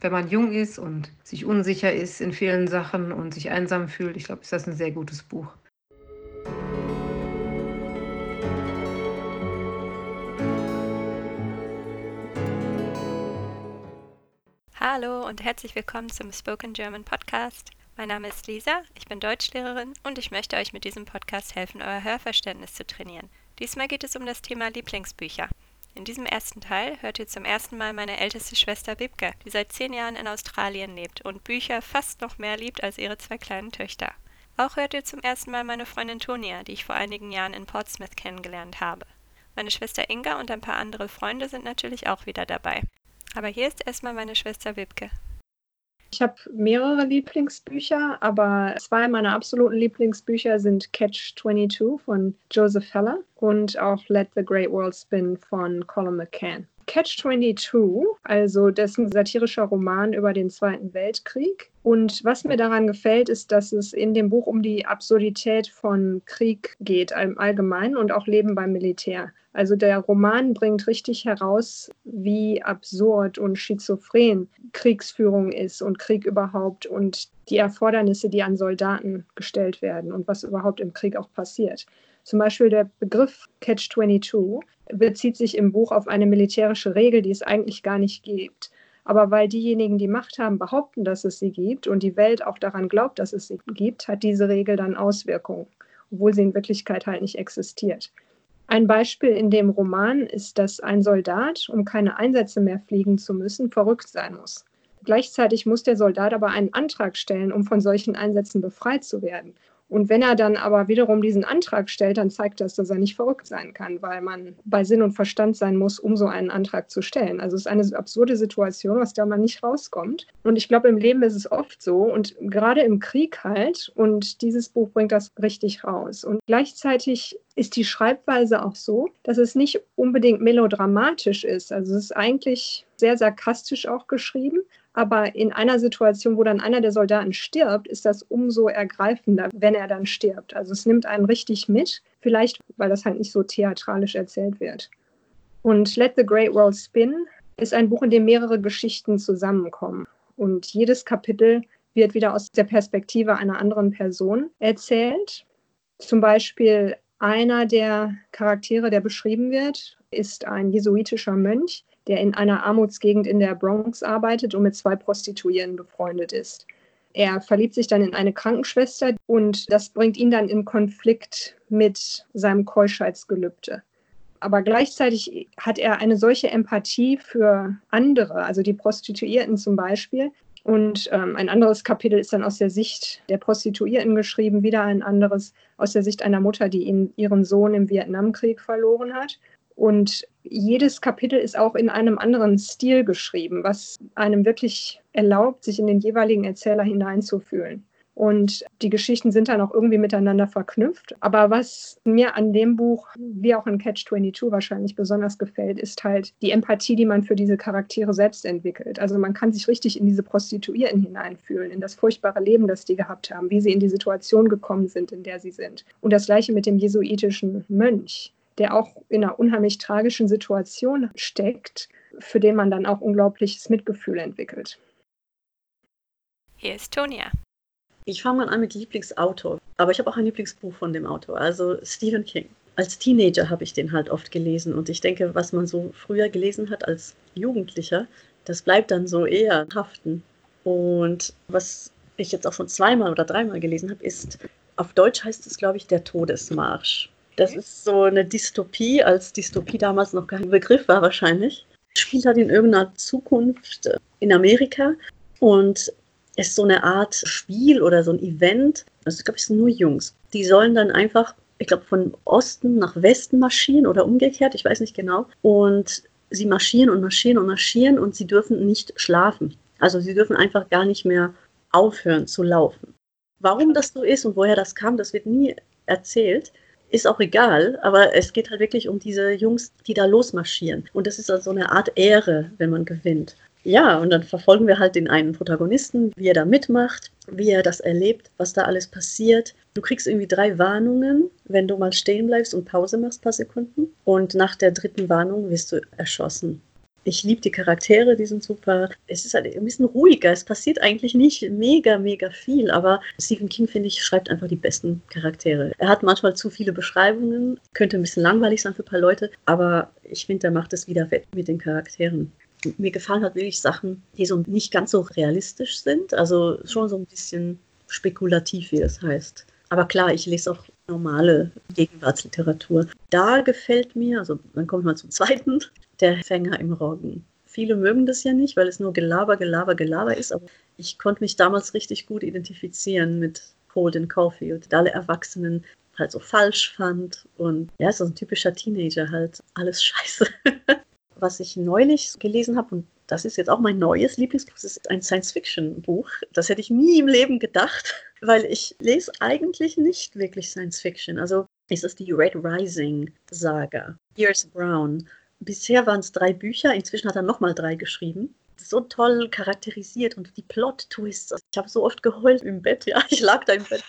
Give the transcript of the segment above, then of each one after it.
wenn man jung ist und sich unsicher ist in vielen Sachen und sich einsam fühlt, ich glaube, ist das ein sehr gutes Buch. Hallo und herzlich willkommen zum Spoken German Podcast. Mein Name ist Lisa, ich bin Deutschlehrerin und ich möchte euch mit diesem Podcast helfen, euer Hörverständnis zu trainieren. Diesmal geht es um das Thema Lieblingsbücher. In diesem ersten Teil hört ihr zum ersten Mal meine älteste Schwester Wibke, die seit zehn Jahren in Australien lebt und Bücher fast noch mehr liebt als ihre zwei kleinen Töchter. Auch hört ihr zum ersten Mal meine Freundin Tonia, die ich vor einigen Jahren in Portsmouth kennengelernt habe. Meine Schwester Inga und ein paar andere Freunde sind natürlich auch wieder dabei. Aber hier ist erstmal meine Schwester Wibke. Ich habe mehrere Lieblingsbücher, aber zwei meiner absoluten Lieblingsbücher sind Catch 22 von Joseph Heller und auch Let the Great World Spin von Colin McCann. Catch-22, also dessen satirischer Roman über den Zweiten Weltkrieg. Und was mir daran gefällt, ist, dass es in dem Buch um die Absurdität von Krieg geht, im Allgemeinen und auch Leben beim Militär. Also der Roman bringt richtig heraus, wie absurd und schizophren Kriegsführung ist und Krieg überhaupt und die Erfordernisse, die an Soldaten gestellt werden und was überhaupt im Krieg auch passiert. Zum Beispiel der Begriff Catch-22 bezieht sich im Buch auf eine militärische Regel, die es eigentlich gar nicht gibt. Aber weil diejenigen, die Macht haben, behaupten, dass es sie gibt und die Welt auch daran glaubt, dass es sie gibt, hat diese Regel dann Auswirkungen, obwohl sie in Wirklichkeit halt nicht existiert. Ein Beispiel in dem Roman ist, dass ein Soldat, um keine Einsätze mehr fliegen zu müssen, verrückt sein muss. Gleichzeitig muss der Soldat aber einen Antrag stellen, um von solchen Einsätzen befreit zu werden. Und wenn er dann aber wiederum diesen Antrag stellt, dann zeigt das, dass er nicht verrückt sein kann, weil man bei Sinn und Verstand sein muss, um so einen Antrag zu stellen. Also es ist eine absurde Situation, aus der man nicht rauskommt. Und ich glaube, im Leben ist es oft so und gerade im Krieg halt. Und dieses Buch bringt das richtig raus. Und gleichzeitig ist die Schreibweise auch so, dass es nicht unbedingt melodramatisch ist. Also es ist eigentlich sehr sarkastisch auch geschrieben, aber in einer Situation, wo dann einer der Soldaten stirbt, ist das umso ergreifender, wenn er dann stirbt. Also es nimmt einen richtig mit, vielleicht weil das halt nicht so theatralisch erzählt wird. Und Let the Great World Spin ist ein Buch, in dem mehrere Geschichten zusammenkommen. Und jedes Kapitel wird wieder aus der Perspektive einer anderen Person erzählt. Zum Beispiel einer der Charaktere, der beschrieben wird, ist ein jesuitischer Mönch, der in einer Armutsgegend in der Bronx arbeitet und mit zwei Prostituierten befreundet ist. Er verliebt sich dann in eine Krankenschwester und das bringt ihn dann in Konflikt mit seinem Keuschheitsgelübde. Aber gleichzeitig hat er eine solche Empathie für andere, also die Prostituierten zum Beispiel. Und ähm, ein anderes Kapitel ist dann aus der Sicht der Prostituierten geschrieben, wieder ein anderes aus der Sicht einer Mutter, die ihn, ihren Sohn im Vietnamkrieg verloren hat. Und jedes Kapitel ist auch in einem anderen Stil geschrieben, was einem wirklich erlaubt, sich in den jeweiligen Erzähler hineinzufühlen. Und die Geschichten sind dann auch irgendwie miteinander verknüpft. Aber was mir an dem Buch, wie auch in Catch 22 wahrscheinlich besonders gefällt, ist halt die Empathie, die man für diese Charaktere selbst entwickelt. Also man kann sich richtig in diese Prostituierten hineinfühlen, in das furchtbare Leben, das die gehabt haben, wie sie in die Situation gekommen sind, in der sie sind. Und das gleiche mit dem jesuitischen Mönch der auch in einer unheimlich tragischen Situation steckt, für den man dann auch unglaubliches Mitgefühl entwickelt. Hier ist Tonia. Ich fange mal an mit Lieblingsautor, aber ich habe auch ein Lieblingsbuch von dem Autor, also Stephen King. Als Teenager habe ich den halt oft gelesen und ich denke, was man so früher gelesen hat als Jugendlicher, das bleibt dann so eher haften. Und was ich jetzt auch schon zweimal oder dreimal gelesen habe, ist, auf Deutsch heißt es, glaube ich, Der Todesmarsch. Das ist so eine Dystopie, als Dystopie damals noch kein Begriff war wahrscheinlich. Spielt halt in irgendeiner Zukunft äh, in Amerika und ist so eine Art Spiel oder so ein Event. Also ich glaube, es sind nur Jungs. Die sollen dann einfach, ich glaube, von Osten nach Westen marschieren oder umgekehrt, ich weiß nicht genau. Und sie marschieren und marschieren und marschieren und sie dürfen nicht schlafen. Also sie dürfen einfach gar nicht mehr aufhören zu laufen. Warum das so ist und woher das kam, das wird nie erzählt ist auch egal, aber es geht halt wirklich um diese Jungs, die da losmarschieren. Und das ist also eine Art Ehre, wenn man gewinnt. Ja, und dann verfolgen wir halt den einen Protagonisten, wie er da mitmacht, wie er das erlebt, was da alles passiert. Du kriegst irgendwie drei Warnungen, wenn du mal stehen bleibst und Pause machst, paar Sekunden. Und nach der dritten Warnung wirst du erschossen. Ich liebe die Charaktere, die sind super. Es ist halt ein bisschen ruhiger. Es passiert eigentlich nicht mega, mega viel, aber Stephen King, finde ich, schreibt einfach die besten Charaktere. Er hat manchmal zu viele Beschreibungen, könnte ein bisschen langweilig sein für ein paar Leute, aber ich finde, er macht es wieder wett mit den Charakteren. Mir gefallen hat wirklich Sachen, die so nicht ganz so realistisch sind, also schon so ein bisschen spekulativ, wie es heißt. Aber klar, ich lese auch normale Gegenwartsliteratur. Da gefällt mir, also dann kommt man zum zweiten, der Fänger im Roggen. Viele mögen das ja nicht, weil es nur Gelaber, Gelaber, Gelaber ist, aber ich konnte mich damals richtig gut identifizieren mit Holden Caulfield, alle Erwachsenen halt so falsch fand und ja, so ein typischer Teenager halt, alles scheiße. Was ich neulich gelesen habe und das ist jetzt auch mein neues Lieblingsbuch. Das ist ein Science-Fiction-Buch. Das hätte ich nie im Leben gedacht, weil ich lese eigentlich nicht wirklich Science-Fiction. Also ist es die Red Rising-Saga. Pierce Brown. Bisher waren es drei Bücher, inzwischen hat er nochmal drei geschrieben so toll charakterisiert und die Plot-Twists. Ich habe so oft geheult im Bett, ja. Ich lag da im Bett,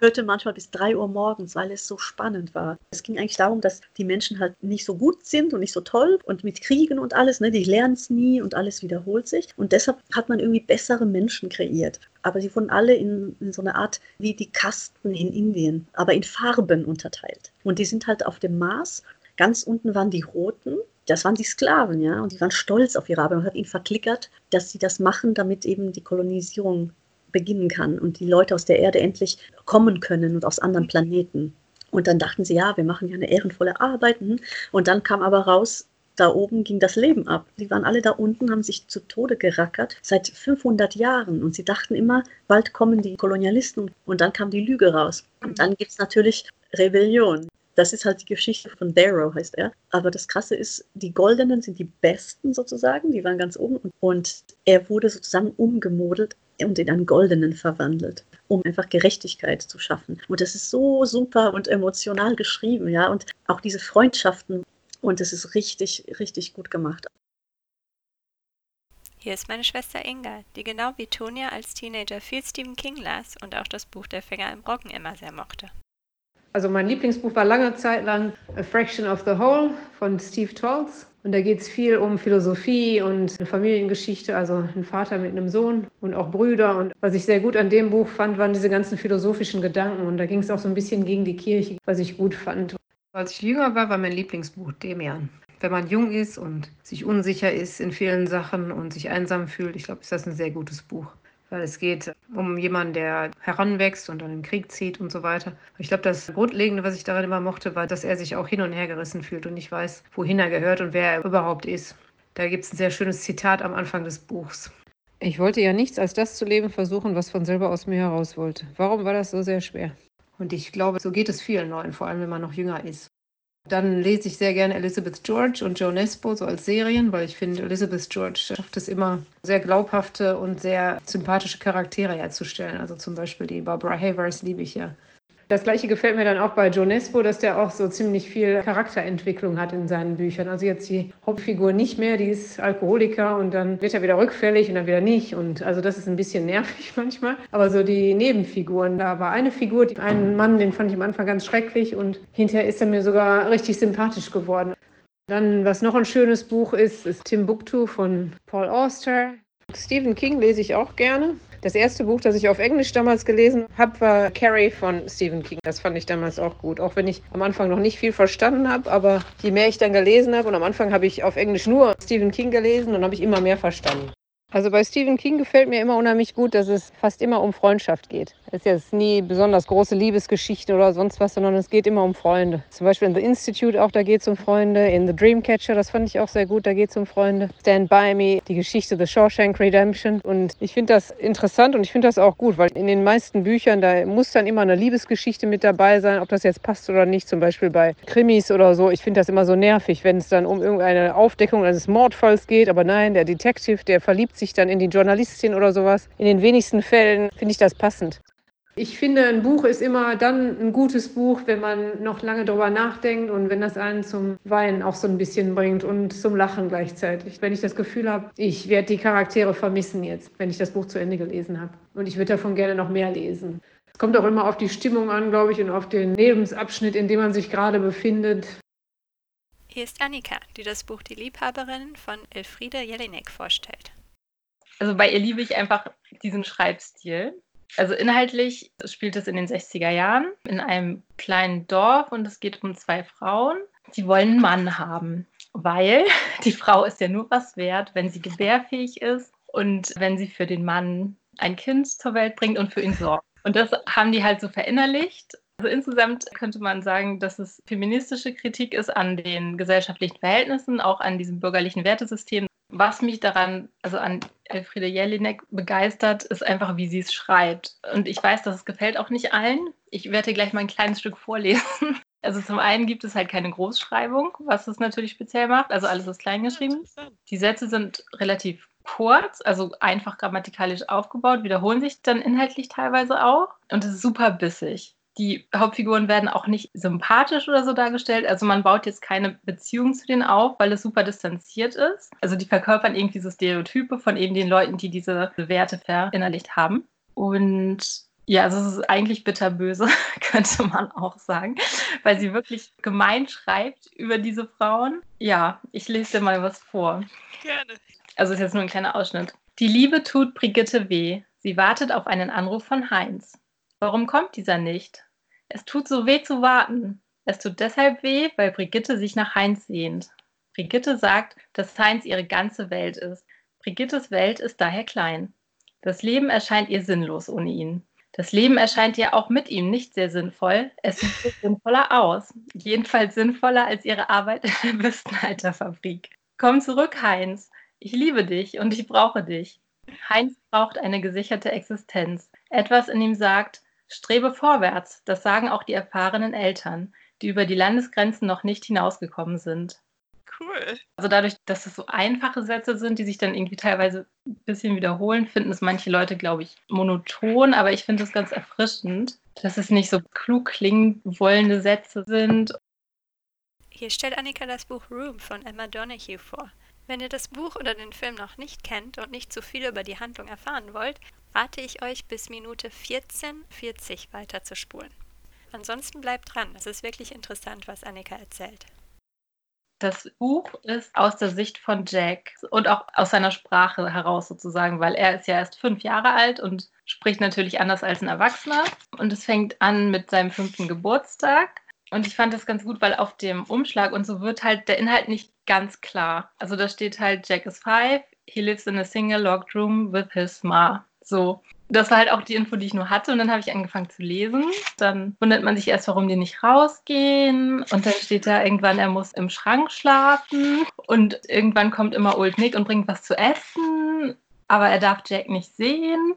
hörte manchmal bis drei Uhr morgens, weil es so spannend war. Es ging eigentlich darum, dass die Menschen halt nicht so gut sind und nicht so toll und mit Kriegen und alles, ne, die lernen es nie und alles wiederholt sich. Und deshalb hat man irgendwie bessere Menschen kreiert. Aber sie wurden alle in, in so einer Art wie die Kasten in Indien, aber in Farben unterteilt. Und die sind halt auf dem Mars. Ganz unten waren die Roten, das waren die Sklaven, ja, und die waren stolz auf ihre Arbeit und hat ihnen verklickert, dass sie das machen, damit eben die Kolonisierung beginnen kann und die Leute aus der Erde endlich kommen können und aus anderen Planeten. Und dann dachten sie, ja, wir machen ja eine ehrenvolle Arbeit. Hm. Und dann kam aber raus, da oben ging das Leben ab. Die waren alle da unten, haben sich zu Tode gerackert seit 500 Jahren. Und sie dachten immer, bald kommen die Kolonialisten. Und dann kam die Lüge raus. Und dann gibt es natürlich Rebellion. Das ist halt die Geschichte von Darrow, heißt er. Aber das Krasse ist, die Goldenen sind die Besten sozusagen, die waren ganz oben. Und er wurde sozusagen umgemodelt und in einen Goldenen verwandelt, um einfach Gerechtigkeit zu schaffen. Und das ist so super und emotional geschrieben, ja. Und auch diese Freundschaften. Und es ist richtig, richtig gut gemacht. Hier ist meine Schwester Inga, die genau wie Tonia als Teenager viel Stephen King las und auch das Buch Der Fänger im Roggen immer sehr mochte. Also mein Lieblingsbuch war lange Zeit lang A Fraction of the Whole von Steve Tolls. Und da geht es viel um Philosophie und eine Familiengeschichte, also ein Vater mit einem Sohn und auch Brüder. Und was ich sehr gut an dem Buch fand, waren diese ganzen philosophischen Gedanken. Und da ging es auch so ein bisschen gegen die Kirche, was ich gut fand. Als ich jünger war, war mein Lieblingsbuch Demian. Wenn man jung ist und sich unsicher ist in vielen Sachen und sich einsam fühlt, ich glaube, ist das ein sehr gutes Buch weil es geht um jemanden, der heranwächst und dann in den Krieg zieht und so weiter. Ich glaube, das Grundlegende, was ich daran immer mochte, war, dass er sich auch hin und her gerissen fühlt und nicht weiß, wohin er gehört und wer er überhaupt ist. Da gibt es ein sehr schönes Zitat am Anfang des Buchs. Ich wollte ja nichts als das zu leben versuchen, was von selber aus mir heraus wollte. Warum war das so sehr schwer? Und ich glaube, so geht es vielen Leuten, vor allem wenn man noch jünger ist. Dann lese ich sehr gerne Elizabeth George und Joe Nesbo so als Serien, weil ich finde, Elizabeth George schafft es immer, sehr glaubhafte und sehr sympathische Charaktere herzustellen. Also zum Beispiel die Barbara Havers liebe ich ja. Das gleiche gefällt mir dann auch bei Joe Nesbo, dass der auch so ziemlich viel Charakterentwicklung hat in seinen Büchern. Also jetzt die Hauptfigur nicht mehr, die ist Alkoholiker und dann wird er wieder rückfällig und dann wieder nicht. Und also das ist ein bisschen nervig manchmal. Aber so die Nebenfiguren, da war eine Figur, einen Mann, den fand ich am Anfang ganz schrecklich und hinterher ist er mir sogar richtig sympathisch geworden. Dann, was noch ein schönes Buch ist, ist Timbuktu von Paul Auster. Stephen King lese ich auch gerne. Das erste Buch, das ich auf Englisch damals gelesen habe, war Carrie von Stephen King. Das fand ich damals auch gut, auch wenn ich am Anfang noch nicht viel verstanden habe. Aber je mehr ich dann gelesen habe, und am Anfang habe ich auf Englisch nur Stephen King gelesen, und habe ich immer mehr verstanden. Also bei Stephen King gefällt mir immer unheimlich gut, dass es fast immer um Freundschaft geht. Es ist jetzt nie besonders große Liebesgeschichte oder sonst was, sondern es geht immer um Freunde. Zum Beispiel in The Institute auch, da geht es um Freunde. In The Dreamcatcher, das fand ich auch sehr gut, da geht es um Freunde. Stand By Me, die Geschichte The Shawshank Redemption. Und ich finde das interessant und ich finde das auch gut, weil in den meisten Büchern, da muss dann immer eine Liebesgeschichte mit dabei sein, ob das jetzt passt oder nicht. Zum Beispiel bei Krimis oder so. Ich finde das immer so nervig, wenn es dann um irgendeine Aufdeckung eines Mordfalls geht. Aber nein, der Detective, der verliebt sich dann in die Journalistin oder sowas. In den wenigsten Fällen finde ich das passend. Ich finde, ein Buch ist immer dann ein gutes Buch, wenn man noch lange darüber nachdenkt und wenn das einen zum Weinen auch so ein bisschen bringt und zum Lachen gleichzeitig. Wenn ich das Gefühl habe, ich werde die Charaktere vermissen jetzt, wenn ich das Buch zu Ende gelesen habe. Und ich würde davon gerne noch mehr lesen. Es kommt auch immer auf die Stimmung an, glaube ich, und auf den Lebensabschnitt, in dem man sich gerade befindet. Hier ist Annika, die das Buch Die Liebhaberin von Elfriede Jelinek vorstellt. Also bei ihr liebe ich einfach diesen Schreibstil. Also inhaltlich spielt es in den 60er Jahren in einem kleinen Dorf und es geht um zwei Frauen. Sie wollen einen Mann haben, weil die Frau ist ja nur was wert, wenn sie gebärfähig ist und wenn sie für den Mann ein Kind zur Welt bringt und für ihn sorgt. Und das haben die halt so verinnerlicht also insgesamt könnte man sagen, dass es feministische Kritik ist an den gesellschaftlichen Verhältnissen, auch an diesem bürgerlichen Wertesystem. Was mich daran, also an Elfriede Jelinek begeistert, ist einfach, wie sie es schreibt. Und ich weiß, dass es gefällt auch nicht allen. Ich werde gleich mal ein kleines Stück vorlesen. Also zum einen gibt es halt keine Großschreibung, was es natürlich speziell macht. Also alles ist kleingeschrieben. Die Sätze sind relativ kurz, also einfach grammatikalisch aufgebaut, wiederholen sich dann inhaltlich teilweise auch. Und es ist super bissig die Hauptfiguren werden auch nicht sympathisch oder so dargestellt. Also man baut jetzt keine Beziehung zu denen auf, weil es super distanziert ist. Also die verkörpern irgendwie so Stereotype von eben den Leuten, die diese Werte verinnerlicht haben. Und ja, also es ist eigentlich bitterböse, könnte man auch sagen, weil sie wirklich gemein schreibt über diese Frauen. Ja, ich lese dir mal was vor. Gerne. Also ist jetzt nur ein kleiner Ausschnitt. Die Liebe tut Brigitte weh. Sie wartet auf einen Anruf von Heinz. Warum kommt dieser nicht? Es tut so weh zu warten. Es tut deshalb weh, weil Brigitte sich nach Heinz sehnt. Brigitte sagt, dass Heinz ihre ganze Welt ist. Brigittes Welt ist daher klein. Das Leben erscheint ihr sinnlos ohne ihn. Das Leben erscheint ihr auch mit ihm nicht sehr sinnvoll. Es sieht sinnvoller aus. Jedenfalls sinnvoller als ihre Arbeit in der Büstenhalterfabrik. Komm zurück, Heinz. Ich liebe dich und ich brauche dich. Heinz braucht eine gesicherte Existenz. Etwas in ihm sagt, Strebe vorwärts, das sagen auch die erfahrenen Eltern, die über die Landesgrenzen noch nicht hinausgekommen sind. Cool. Also dadurch, dass es so einfache Sätze sind, die sich dann irgendwie teilweise ein bisschen wiederholen, finden es manche Leute, glaube ich, monoton, aber ich finde es ganz erfrischend, dass es nicht so klug klingen wollende Sätze sind. Hier stellt Annika das Buch Room von Emma Donahue vor. Wenn ihr das Buch oder den Film noch nicht kennt und nicht zu viel über die Handlung erfahren wollt, rate ich euch bis Minute 14,40 weiter zu spulen. Ansonsten bleibt dran, es ist wirklich interessant, was Annika erzählt. Das Buch ist aus der Sicht von Jack und auch aus seiner Sprache heraus sozusagen, weil er ist ja erst fünf Jahre alt und spricht natürlich anders als ein Erwachsener. Und es fängt an mit seinem fünften Geburtstag. Und ich fand das ganz gut, weil auf dem Umschlag und so wird halt der Inhalt nicht ganz klar. Also da steht halt, Jack is five, he lives in a single locked room with his ma. So. Das war halt auch die Info, die ich nur hatte. Und dann habe ich angefangen zu lesen. Dann wundert man sich erst, warum die nicht rausgehen. Und dann steht da irgendwann, er muss im Schrank schlafen. Und irgendwann kommt immer Old Nick und bringt was zu essen. Aber er darf Jack nicht sehen.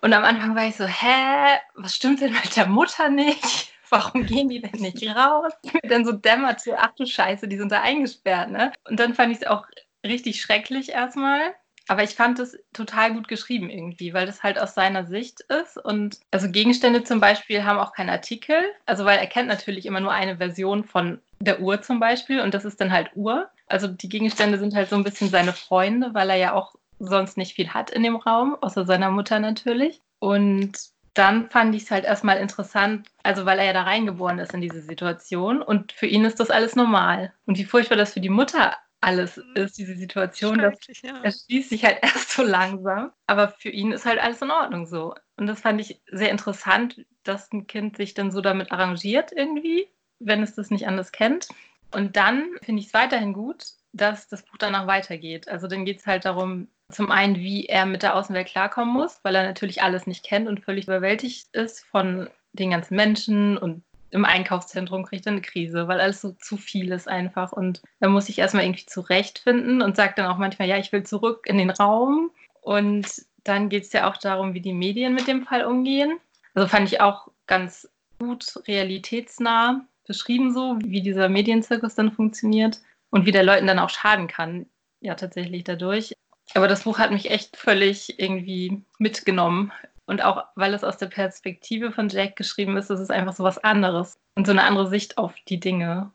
Und am Anfang war ich so, hä, was stimmt denn mit der Mutter nicht? Warum gehen die denn nicht raus? dann so dämmerte, ach du Scheiße, die sind da eingesperrt, ne? Und dann fand ich es auch richtig schrecklich erstmal. Aber ich fand es total gut geschrieben irgendwie, weil das halt aus seiner Sicht ist. Und also Gegenstände zum Beispiel haben auch keinen Artikel. Also weil er kennt natürlich immer nur eine Version von der Uhr zum Beispiel und das ist dann halt Uhr. Also die Gegenstände sind halt so ein bisschen seine Freunde, weil er ja auch sonst nicht viel hat in dem Raum, außer seiner Mutter natürlich. Und dann fand ich es halt erstmal interessant, also weil er ja da reingeboren ist in diese Situation und für ihn ist das alles normal. Und wie furchtbar das für die Mutter alles ist, diese Situation. Das ja. erschließt sich halt erst so langsam. Aber für ihn ist halt alles in Ordnung so. Und das fand ich sehr interessant, dass ein Kind sich dann so damit arrangiert irgendwie, wenn es das nicht anders kennt. Und dann finde ich es weiterhin gut, dass das Buch danach weitergeht. Also dann geht es halt darum, zum einen, wie er mit der Außenwelt klarkommen muss, weil er natürlich alles nicht kennt und völlig überwältigt ist von den ganzen Menschen und im Einkaufszentrum kriegt er eine Krise, weil alles so zu viel ist einfach. Und er muss sich erstmal irgendwie zurechtfinden und sagt dann auch manchmal, ja, ich will zurück in den Raum. Und dann geht es ja auch darum, wie die Medien mit dem Fall umgehen. Also fand ich auch ganz gut realitätsnah beschrieben, so wie dieser Medienzirkus dann funktioniert und wie der Leuten dann auch schaden kann. Ja, tatsächlich dadurch. Aber das Buch hat mich echt völlig irgendwie mitgenommen und auch weil es aus der Perspektive von Jack geschrieben ist, ist es einfach so was anderes und so eine andere Sicht auf die Dinge.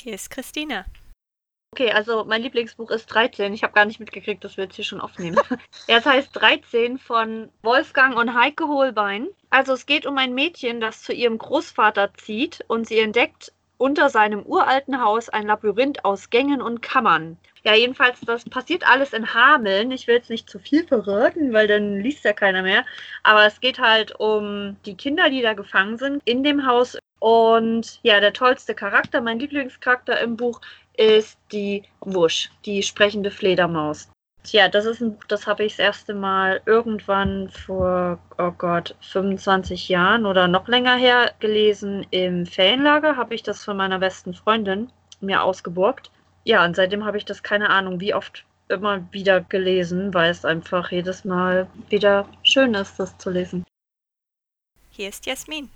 Hier ist Christina. Okay, also mein Lieblingsbuch ist 13. Ich habe gar nicht mitgekriegt, dass wir jetzt hier schon aufnehmen. es heißt 13 von Wolfgang und Heike Holbein. Also es geht um ein Mädchen, das zu ihrem Großvater zieht und sie entdeckt unter seinem uralten Haus ein Labyrinth aus Gängen und Kammern. Ja, jedenfalls, das passiert alles in Hameln. Ich will jetzt nicht zu viel verraten, weil dann liest ja keiner mehr. Aber es geht halt um die Kinder, die da gefangen sind in dem Haus. Und ja, der tollste Charakter, mein Lieblingscharakter im Buch, ist die Wusch, die sprechende Fledermaus. Tja, das ist ein Buch, das habe ich das erste Mal irgendwann vor, oh Gott, 25 Jahren oder noch länger her gelesen. Im Ferienlager habe ich das von meiner besten Freundin mir ausgeborgt. Ja, und seitdem habe ich das keine Ahnung, wie oft immer wieder gelesen, weil es einfach jedes Mal wieder schön ist, das zu lesen. Hier ist Jasmin.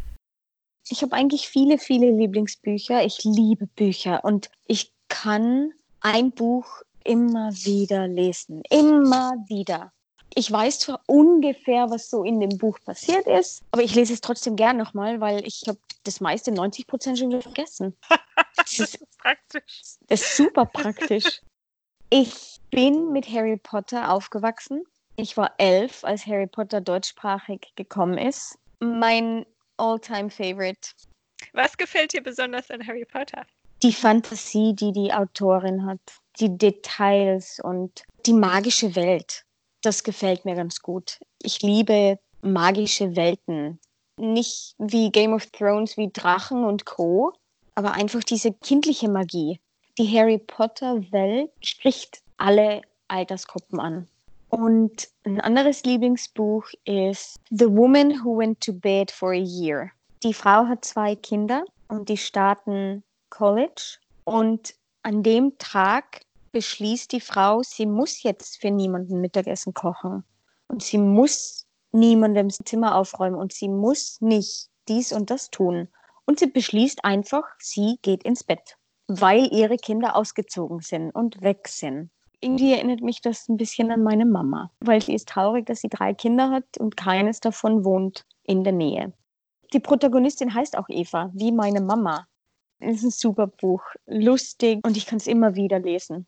Ich habe eigentlich viele, viele Lieblingsbücher. Ich liebe Bücher und ich kann ein Buch immer wieder lesen. Immer wieder. Ich weiß zwar ungefähr, was so in dem Buch passiert ist, aber ich lese es trotzdem gern nochmal, weil ich habe das meiste, 90 Prozent schon wieder vergessen. Das ist praktisch. Das ist super praktisch. Ich bin mit Harry Potter aufgewachsen. Ich war elf, als Harry Potter deutschsprachig gekommen ist. Mein all-time favorite. Was gefällt dir besonders an Harry Potter? Die Fantasie, die die Autorin hat die Details und die magische Welt. Das gefällt mir ganz gut. Ich liebe magische Welten. Nicht wie Game of Thrones, wie Drachen und Co., aber einfach diese kindliche Magie. Die Harry Potter-Welt spricht alle Altersgruppen an. Und ein anderes Lieblingsbuch ist The Woman Who Went to Bed for a Year. Die Frau hat zwei Kinder und die starten College. Und an dem Tag beschließt die Frau, sie muss jetzt für niemanden Mittagessen kochen. Und sie muss niemandem Zimmer aufräumen und sie muss nicht dies und das tun. Und sie beschließt einfach, sie geht ins Bett, weil ihre Kinder ausgezogen sind und weg sind. Irgendwie erinnert mich das ein bisschen an meine Mama, weil sie ist traurig, dass sie drei Kinder hat und keines davon wohnt in der Nähe. Die Protagonistin heißt auch Eva, wie meine Mama. Es ist ein super Buch, lustig und ich kann es immer wieder lesen.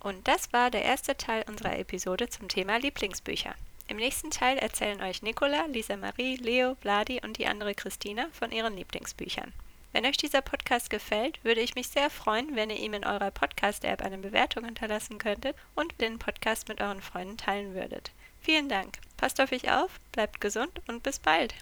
Und das war der erste Teil unserer Episode zum Thema Lieblingsbücher. Im nächsten Teil erzählen euch Nicola, Lisa Marie, Leo, Vladi und die andere Christina von ihren Lieblingsbüchern. Wenn euch dieser Podcast gefällt, würde ich mich sehr freuen, wenn ihr ihm in eurer Podcast-App eine Bewertung hinterlassen könntet und den Podcast mit euren Freunden teilen würdet. Vielen Dank. Passt auf euch auf, bleibt gesund und bis bald.